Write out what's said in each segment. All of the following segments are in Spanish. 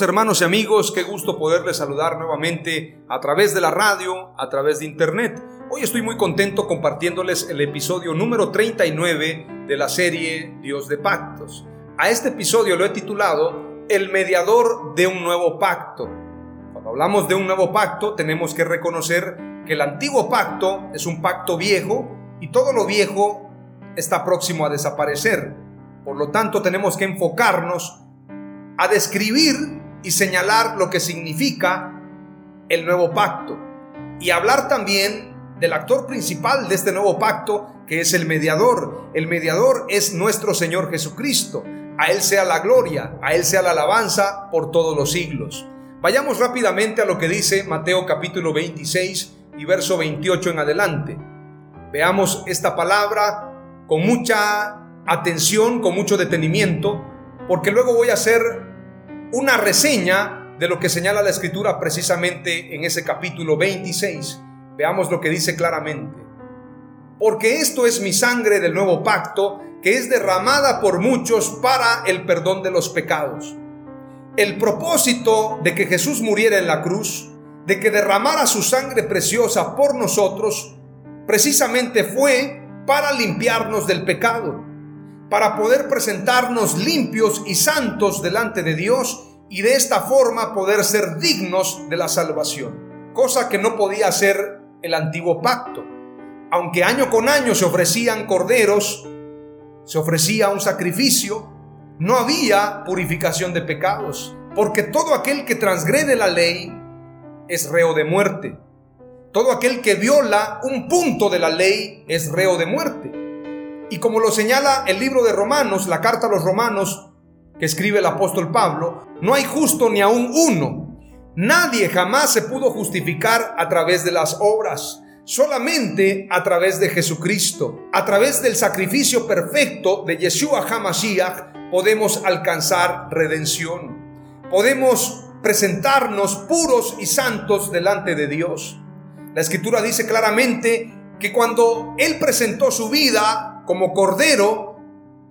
Hermanos y amigos, qué gusto poderles saludar nuevamente a través de la radio, a través de internet. Hoy estoy muy contento compartiéndoles el episodio número 39 de la serie Dios de Pactos. A este episodio lo he titulado El mediador de un nuevo pacto. Cuando hablamos de un nuevo pacto tenemos que reconocer que el antiguo pacto es un pacto viejo y todo lo viejo está próximo a desaparecer. Por lo tanto tenemos que enfocarnos a describir y señalar lo que significa el nuevo pacto y hablar también del actor principal de este nuevo pacto que es el mediador. El mediador es nuestro Señor Jesucristo. A Él sea la gloria, a Él sea la alabanza por todos los siglos. Vayamos rápidamente a lo que dice Mateo capítulo 26 y verso 28 en adelante. Veamos esta palabra con mucha atención, con mucho detenimiento, porque luego voy a hacer una reseña de lo que señala la escritura precisamente en ese capítulo 26. Veamos lo que dice claramente. Porque esto es mi sangre del nuevo pacto, que es derramada por muchos para el perdón de los pecados. El propósito de que Jesús muriera en la cruz, de que derramara su sangre preciosa por nosotros, precisamente fue para limpiarnos del pecado para poder presentarnos limpios y santos delante de Dios y de esta forma poder ser dignos de la salvación, cosa que no podía hacer el antiguo pacto. Aunque año con año se ofrecían corderos, se ofrecía un sacrificio, no había purificación de pecados, porque todo aquel que transgrede la ley es reo de muerte. Todo aquel que viola un punto de la ley es reo de muerte. Y como lo señala el libro de Romanos, la carta a los Romanos que escribe el apóstol Pablo, no hay justo ni aún uno. Nadie jamás se pudo justificar a través de las obras, solamente a través de Jesucristo. A través del sacrificio perfecto de Yeshua HaMashiach podemos alcanzar redención. Podemos presentarnos puros y santos delante de Dios. La escritura dice claramente que cuando Él presentó su vida como cordero,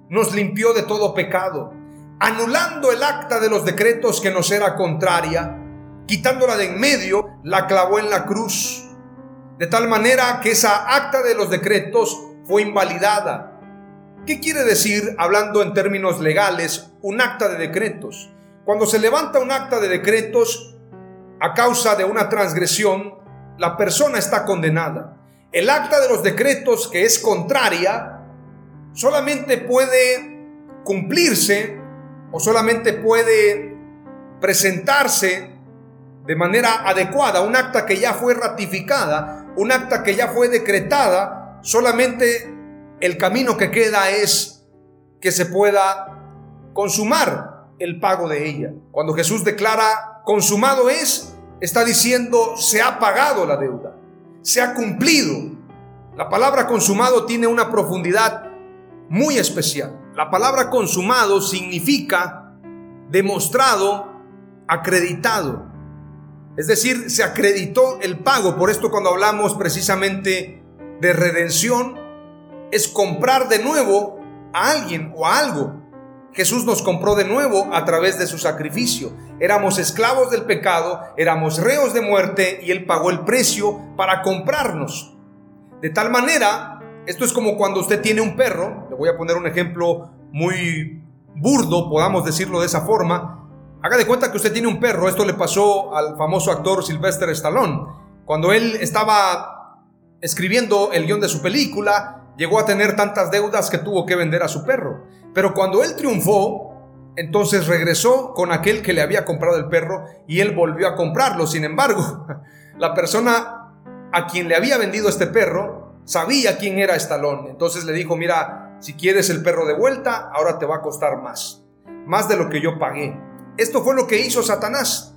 nos limpió de todo pecado, anulando el acta de los decretos que nos era contraria, quitándola de en medio, la clavó en la cruz, de tal manera que esa acta de los decretos fue invalidada. ¿Qué quiere decir, hablando en términos legales, un acta de decretos? Cuando se levanta un acta de decretos a causa de una transgresión, la persona está condenada. El acta de los decretos que es contraria solamente puede cumplirse o solamente puede presentarse de manera adecuada, un acta que ya fue ratificada, un acta que ya fue decretada, solamente el camino que queda es que se pueda consumar el pago de ella. Cuando Jesús declara consumado es, está diciendo se ha pagado la deuda, se ha cumplido. La palabra consumado tiene una profundidad muy especial. La palabra consumado significa demostrado, acreditado. Es decir, se acreditó el pago. Por esto cuando hablamos precisamente de redención, es comprar de nuevo a alguien o a algo Jesús nos compró de nuevo a través de su sacrificio. Éramos esclavos del pecado, éramos reos de muerte y Él pagó el precio para comprarnos. De tal manera, esto es como cuando usted tiene un perro, voy a poner un ejemplo muy burdo, podamos decirlo de esa forma. Haga de cuenta que usted tiene un perro, esto le pasó al famoso actor Sylvester Stallone. Cuando él estaba escribiendo el guion de su película, llegó a tener tantas deudas que tuvo que vender a su perro. Pero cuando él triunfó, entonces regresó con aquel que le había comprado el perro y él volvió a comprarlo. Sin embargo, la persona a quien le había vendido este perro sabía quién era Estalón. Entonces le dijo, mira, si quieres el perro de vuelta, ahora te va a costar más. Más de lo que yo pagué. Esto fue lo que hizo Satanás.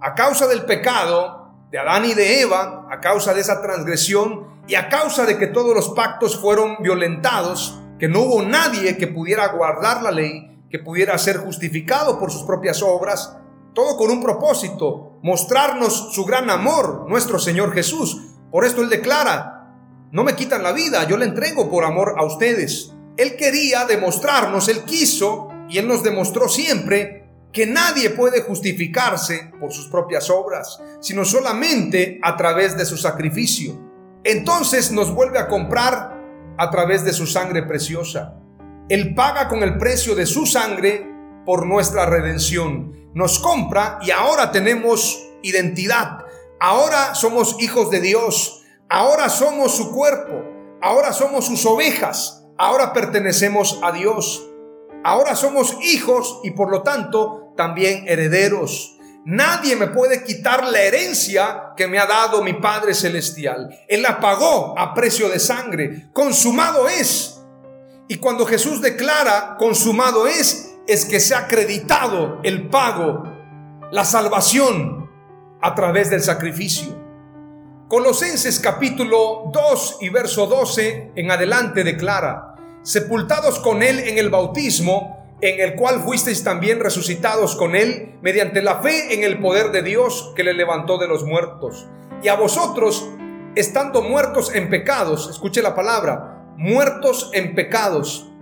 A causa del pecado de Adán y de Eva, a causa de esa transgresión y a causa de que todos los pactos fueron violentados, que no hubo nadie que pudiera guardar la ley, que pudiera ser justificado por sus propias obras, todo con un propósito, mostrarnos su gran amor, nuestro Señor Jesús. Por esto Él declara, no me quitan la vida, yo la entrego por amor a ustedes. Él quería demostrarnos, Él quiso y Él nos demostró siempre que nadie puede justificarse por sus propias obras, sino solamente a través de su sacrificio. Entonces nos vuelve a comprar a través de su sangre preciosa. Él paga con el precio de su sangre por nuestra redención. Nos compra y ahora tenemos identidad. Ahora somos hijos de Dios. Ahora somos su cuerpo. Ahora somos sus ovejas. Ahora pertenecemos a Dios. Ahora somos hijos y por lo tanto también herederos. Nadie me puede quitar la herencia que me ha dado mi Padre Celestial. Él la pagó a precio de sangre. Consumado es. Y cuando Jesús declara consumado es, es que se ha acreditado el pago, la salvación a través del sacrificio. Colosenses capítulo 2 y verso 12 en adelante declara, sepultados con Él en el bautismo, en el cual fuisteis también resucitados con él mediante la fe en el poder de Dios que le levantó de los muertos. Y a vosotros, estando muertos en pecados, escuche la palabra, muertos en pecados,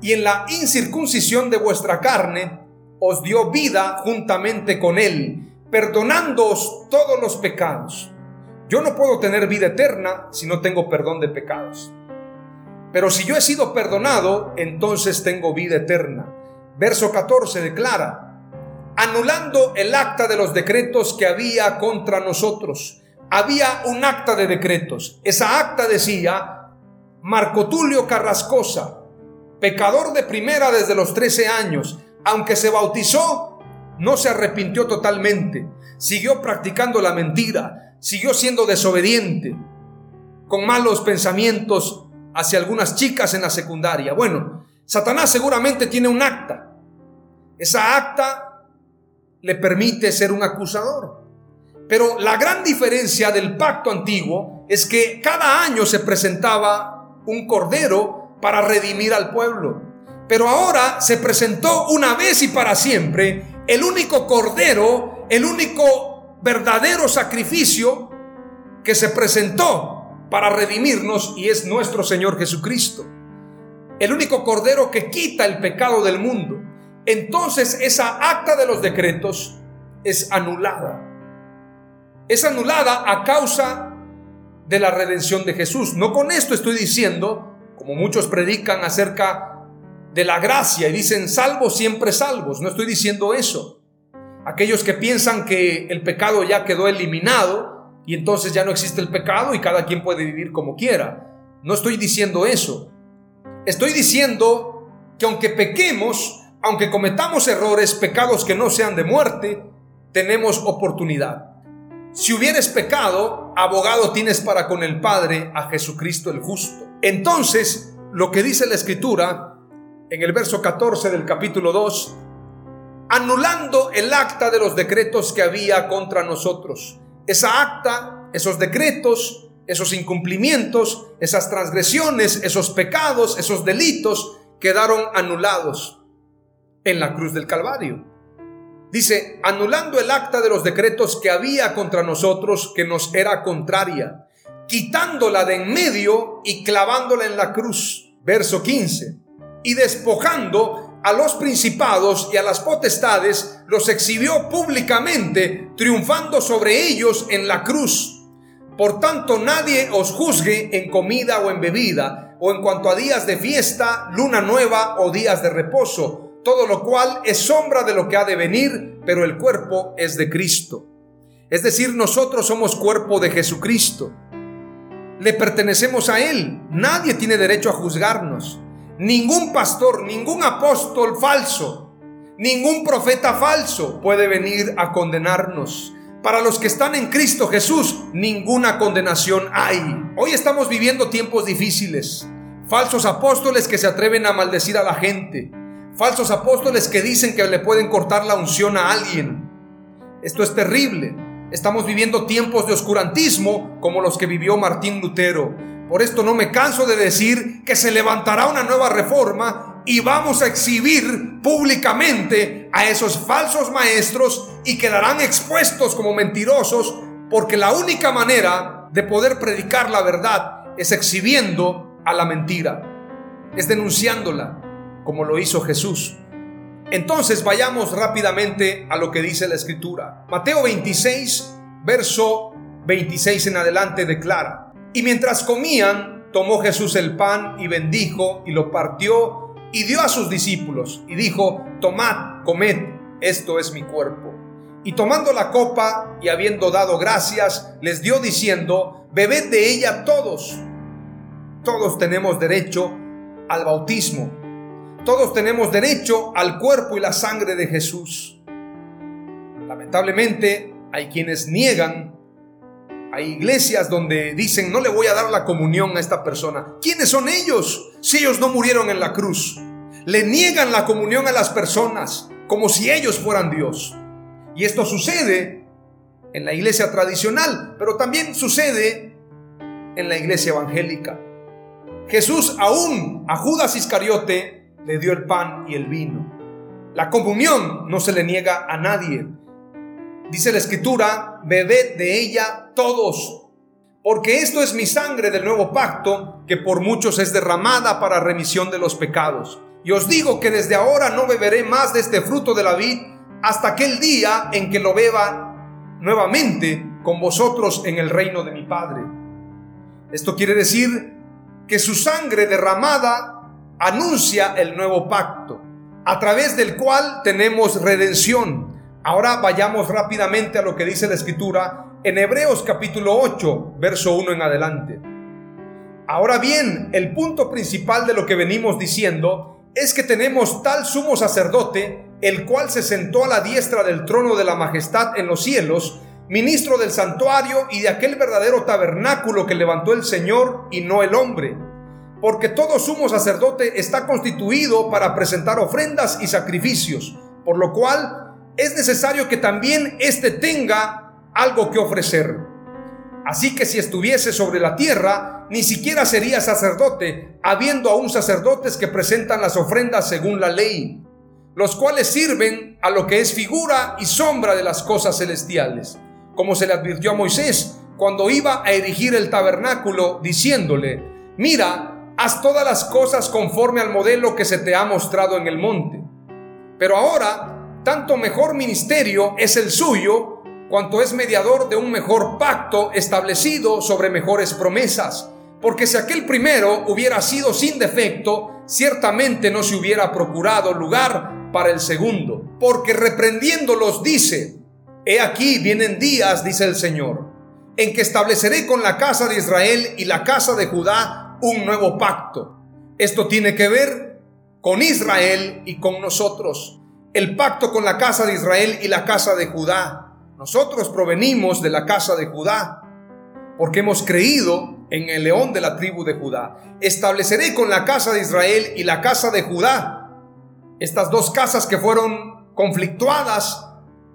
y en la incircuncisión de vuestra carne, os dio vida juntamente con él, perdonándoos todos los pecados. Yo no puedo tener vida eterna si no tengo perdón de pecados. Pero si yo he sido perdonado, entonces tengo vida eterna. Verso 14 declara, anulando el acta de los decretos que había contra nosotros. Había un acta de decretos. Esa acta decía, Marco Tulio Carrascosa, pecador de primera desde los 13 años, aunque se bautizó, no se arrepintió totalmente, siguió practicando la mentira, siguió siendo desobediente, con malos pensamientos hacia algunas chicas en la secundaria. Bueno, Satanás seguramente tiene un acta. Esa acta le permite ser un acusador. Pero la gran diferencia del pacto antiguo es que cada año se presentaba un cordero para redimir al pueblo. Pero ahora se presentó una vez y para siempre el único cordero, el único verdadero sacrificio que se presentó para redimirnos y es nuestro Señor Jesucristo el único cordero que quita el pecado del mundo. Entonces esa acta de los decretos es anulada. Es anulada a causa de la redención de Jesús. No con esto estoy diciendo, como muchos predican acerca de la gracia y dicen salvos siempre salvos. No estoy diciendo eso. Aquellos que piensan que el pecado ya quedó eliminado y entonces ya no existe el pecado y cada quien puede vivir como quiera. No estoy diciendo eso. Estoy diciendo que aunque pequemos, aunque cometamos errores, pecados que no sean de muerte, tenemos oportunidad. Si hubieres pecado, abogado tienes para con el Padre a Jesucristo el justo. Entonces, lo que dice la Escritura en el verso 14 del capítulo 2, anulando el acta de los decretos que había contra nosotros. Esa acta, esos decretos, esos incumplimientos, esas transgresiones, esos pecados, esos delitos quedaron anulados en la cruz del Calvario. Dice, anulando el acta de los decretos que había contra nosotros, que nos era contraria, quitándola de en medio y clavándola en la cruz. Verso 15. Y despojando a los principados y a las potestades, los exhibió públicamente, triunfando sobre ellos en la cruz. Por tanto, nadie os juzgue en comida o en bebida, o en cuanto a días de fiesta, luna nueva o días de reposo, todo lo cual es sombra de lo que ha de venir, pero el cuerpo es de Cristo. Es decir, nosotros somos cuerpo de Jesucristo. Le pertenecemos a Él. Nadie tiene derecho a juzgarnos. Ningún pastor, ningún apóstol falso, ningún profeta falso puede venir a condenarnos. Para los que están en Cristo Jesús, ninguna condenación hay. Hoy estamos viviendo tiempos difíciles. Falsos apóstoles que se atreven a maldecir a la gente. Falsos apóstoles que dicen que le pueden cortar la unción a alguien. Esto es terrible. Estamos viviendo tiempos de oscurantismo como los que vivió Martín Lutero. Por esto no me canso de decir que se levantará una nueva reforma y vamos a exhibir públicamente a esos falsos maestros y quedarán expuestos como mentirosos porque la única manera de poder predicar la verdad es exhibiendo a la mentira, es denunciándola como lo hizo Jesús. Entonces vayamos rápidamente a lo que dice la escritura. Mateo 26, verso 26 en adelante declara, y mientras comían, tomó Jesús el pan y bendijo y lo partió y dio a sus discípulos y dijo, tomad, comed, esto es mi cuerpo. Y tomando la copa y habiendo dado gracias, les dio diciendo, bebed de ella todos. Todos tenemos derecho al bautismo todos tenemos derecho al cuerpo y la sangre de Jesús. Lamentablemente hay quienes niegan, hay iglesias donde dicen no le voy a dar la comunión a esta persona. ¿Quiénes son ellos si ellos no murieron en la cruz? Le niegan la comunión a las personas como si ellos fueran Dios. Y esto sucede en la iglesia tradicional, pero también sucede en la iglesia evangélica. Jesús aún a Judas Iscariote le dio el pan y el vino. La comunión no se le niega a nadie. Dice la escritura, bebed de ella todos, porque esto es mi sangre del nuevo pacto, que por muchos es derramada para remisión de los pecados. Y os digo que desde ahora no beberé más de este fruto de la vid hasta aquel día en que lo beba nuevamente con vosotros en el reino de mi Padre. Esto quiere decir que su sangre derramada anuncia el nuevo pacto, a través del cual tenemos redención. Ahora vayamos rápidamente a lo que dice la escritura en Hebreos capítulo 8, verso 1 en adelante. Ahora bien, el punto principal de lo que venimos diciendo es que tenemos tal sumo sacerdote, el cual se sentó a la diestra del trono de la majestad en los cielos, ministro del santuario y de aquel verdadero tabernáculo que levantó el Señor y no el hombre porque todo sumo sacerdote está constituido para presentar ofrendas y sacrificios, por lo cual es necesario que también éste tenga algo que ofrecer. Así que si estuviese sobre la tierra, ni siquiera sería sacerdote, habiendo aún sacerdotes que presentan las ofrendas según la ley, los cuales sirven a lo que es figura y sombra de las cosas celestiales, como se le advirtió a Moisés cuando iba a erigir el tabernáculo, diciéndole, mira, haz todas las cosas conforme al modelo que se te ha mostrado en el monte. Pero ahora, tanto mejor ministerio es el suyo, cuanto es mediador de un mejor pacto establecido sobre mejores promesas. Porque si aquel primero hubiera sido sin defecto, ciertamente no se hubiera procurado lugar para el segundo. Porque reprendiéndolos dice, He aquí vienen días, dice el Señor, en que estableceré con la casa de Israel y la casa de Judá un nuevo pacto. Esto tiene que ver con Israel y con nosotros. El pacto con la casa de Israel y la casa de Judá. Nosotros provenimos de la casa de Judá porque hemos creído en el león de la tribu de Judá. Estableceré con la casa de Israel y la casa de Judá estas dos casas que fueron conflictuadas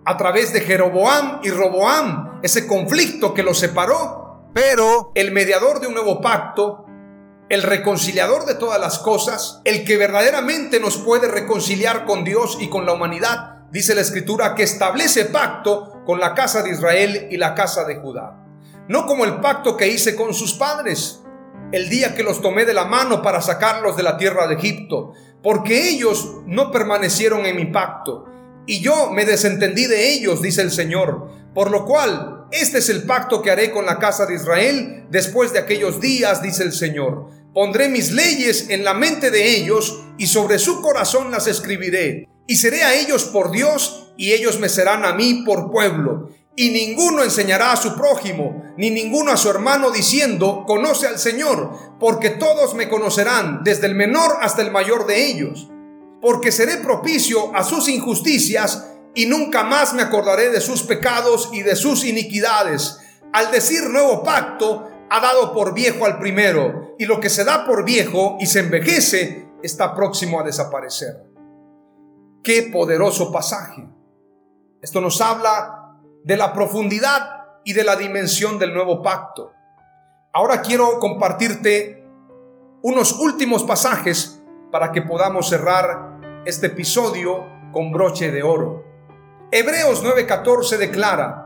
a través de Jeroboam y Roboam, ese conflicto que los separó. Pero el mediador de un nuevo pacto el reconciliador de todas las cosas, el que verdaderamente nos puede reconciliar con Dios y con la humanidad, dice la escritura, que establece pacto con la casa de Israel y la casa de Judá. No como el pacto que hice con sus padres, el día que los tomé de la mano para sacarlos de la tierra de Egipto, porque ellos no permanecieron en mi pacto, y yo me desentendí de ellos, dice el Señor. Por lo cual, este es el pacto que haré con la casa de Israel después de aquellos días, dice el Señor. Pondré mis leyes en la mente de ellos y sobre su corazón las escribiré. Y seré a ellos por Dios y ellos me serán a mí por pueblo. Y ninguno enseñará a su prójimo, ni ninguno a su hermano diciendo, conoce al Señor, porque todos me conocerán, desde el menor hasta el mayor de ellos. Porque seré propicio a sus injusticias y nunca más me acordaré de sus pecados y de sus iniquidades. Al decir nuevo pacto, ha dado por viejo al primero, y lo que se da por viejo y se envejece está próximo a desaparecer. Qué poderoso pasaje. Esto nos habla de la profundidad y de la dimensión del nuevo pacto. Ahora quiero compartirte unos últimos pasajes para que podamos cerrar este episodio con broche de oro. Hebreos 9:14 declara,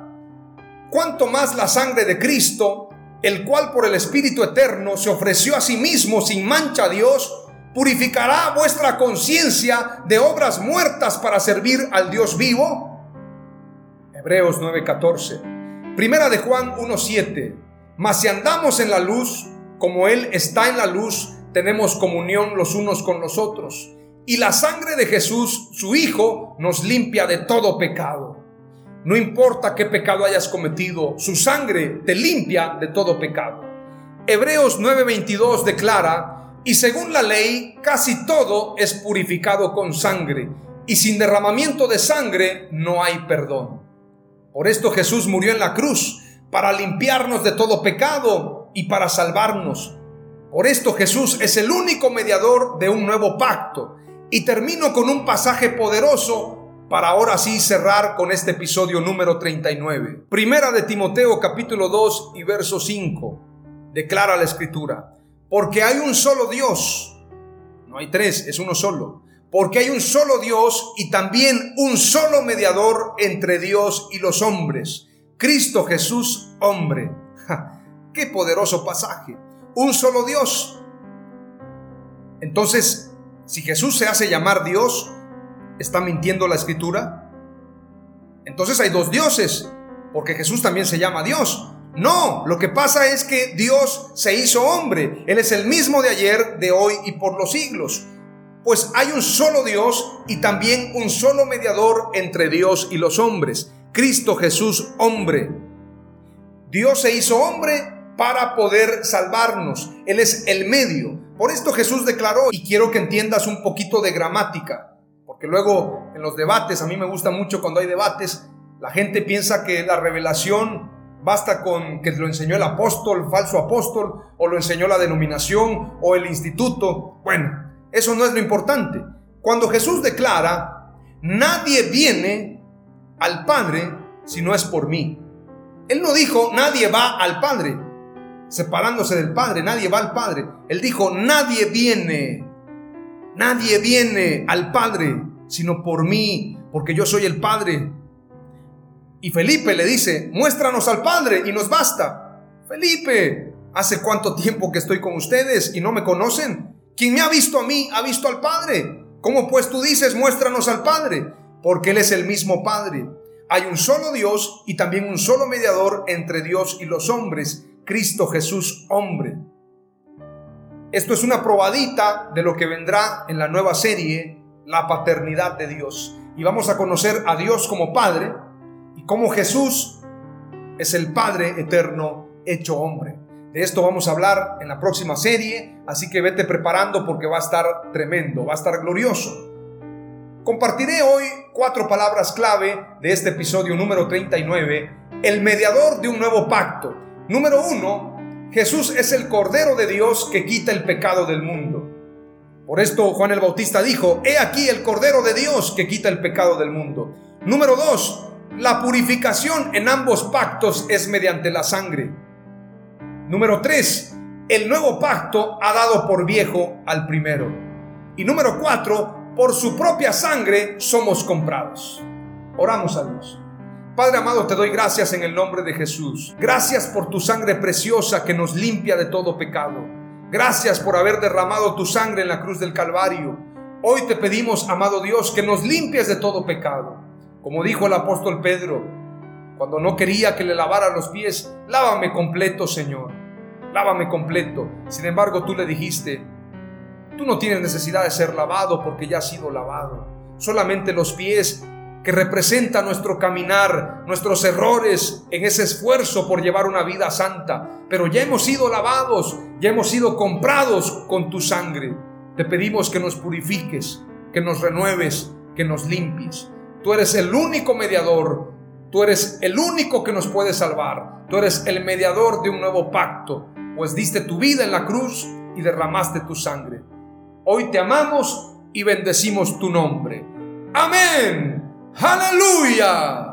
cuanto más la sangre de Cristo, el cual por el Espíritu Eterno se ofreció a sí mismo sin mancha a Dios, purificará vuestra conciencia de obras muertas para servir al Dios vivo. Hebreos 9:14. Primera de Juan 1:7. Mas si andamos en la luz, como Él está en la luz, tenemos comunión los unos con los otros. Y la sangre de Jesús, su Hijo, nos limpia de todo pecado. No importa qué pecado hayas cometido, su sangre te limpia de todo pecado. Hebreos 9:22 declara, y según la ley, casi todo es purificado con sangre, y sin derramamiento de sangre no hay perdón. Por esto Jesús murió en la cruz, para limpiarnos de todo pecado y para salvarnos. Por esto Jesús es el único mediador de un nuevo pacto. Y termino con un pasaje poderoso para ahora sí cerrar con este episodio número 39. Primera de Timoteo capítulo 2 y verso 5. Declara la escritura, porque hay un solo Dios, no hay tres, es uno solo, porque hay un solo Dios y también un solo mediador entre Dios y los hombres, Cristo Jesús hombre. ¡Qué poderoso pasaje! Un solo Dios. Entonces, si Jesús se hace llamar Dios, ¿Está mintiendo la escritura? Entonces hay dos dioses, porque Jesús también se llama Dios. No, lo que pasa es que Dios se hizo hombre. Él es el mismo de ayer, de hoy y por los siglos. Pues hay un solo Dios y también un solo mediador entre Dios y los hombres, Cristo Jesús hombre. Dios se hizo hombre para poder salvarnos. Él es el medio. Por esto Jesús declaró, y quiero que entiendas un poquito de gramática, luego en los debates, a mí me gusta mucho cuando hay debates, la gente piensa que la revelación basta con que lo enseñó el apóstol, falso apóstol, o lo enseñó la denominación o el instituto. Bueno, eso no es lo importante. Cuando Jesús declara, nadie viene al Padre si no es por mí. Él no dijo, nadie va al Padre, separándose del Padre, nadie va al Padre. Él dijo, nadie viene Nadie viene al Padre sino por mí, porque yo soy el Padre. Y Felipe le dice, muéstranos al Padre y nos basta. Felipe, ¿hace cuánto tiempo que estoy con ustedes y no me conocen? Quien me ha visto a mí, ha visto al Padre. ¿Cómo pues tú dices, muéstranos al Padre? Porque Él es el mismo Padre. Hay un solo Dios y también un solo mediador entre Dios y los hombres, Cristo Jesús hombre. Esto es una probadita de lo que vendrá en la nueva serie, la paternidad de Dios. Y vamos a conocer a Dios como Padre y cómo Jesús es el Padre eterno hecho hombre. De esto vamos a hablar en la próxima serie, así que vete preparando porque va a estar tremendo, va a estar glorioso. Compartiré hoy cuatro palabras clave de este episodio número 39, el mediador de un nuevo pacto. Número uno, Jesús es el Cordero de Dios que quita el pecado del mundo. Por esto Juan el Bautista dijo, he aquí el Cordero de Dios que quita el pecado del mundo. Número dos, la purificación en ambos pactos es mediante la sangre. Número tres, el nuevo pacto ha dado por viejo al primero. Y número cuatro, por su propia sangre somos comprados. Oramos a Dios. Padre amado, te doy gracias en el nombre de Jesús. Gracias por tu sangre preciosa que nos limpia de todo pecado. Gracias por haber derramado tu sangre en la cruz del Calvario. Hoy te pedimos, amado Dios, que nos limpies de todo pecado. Como dijo el apóstol Pedro, cuando no quería que le lavara los pies, lávame completo, Señor. Lávame completo. Sin embargo, tú le dijiste, tú no tienes necesidad de ser lavado porque ya has sido lavado. Solamente los pies que representa nuestro caminar, nuestros errores en ese esfuerzo por llevar una vida santa. Pero ya hemos sido lavados, ya hemos sido comprados con tu sangre. Te pedimos que nos purifiques, que nos renueves, que nos limpies. Tú eres el único mediador, tú eres el único que nos puede salvar, tú eres el mediador de un nuevo pacto, pues diste tu vida en la cruz y derramaste tu sangre. Hoy te amamos y bendecimos tu nombre. Amén. Aleluia!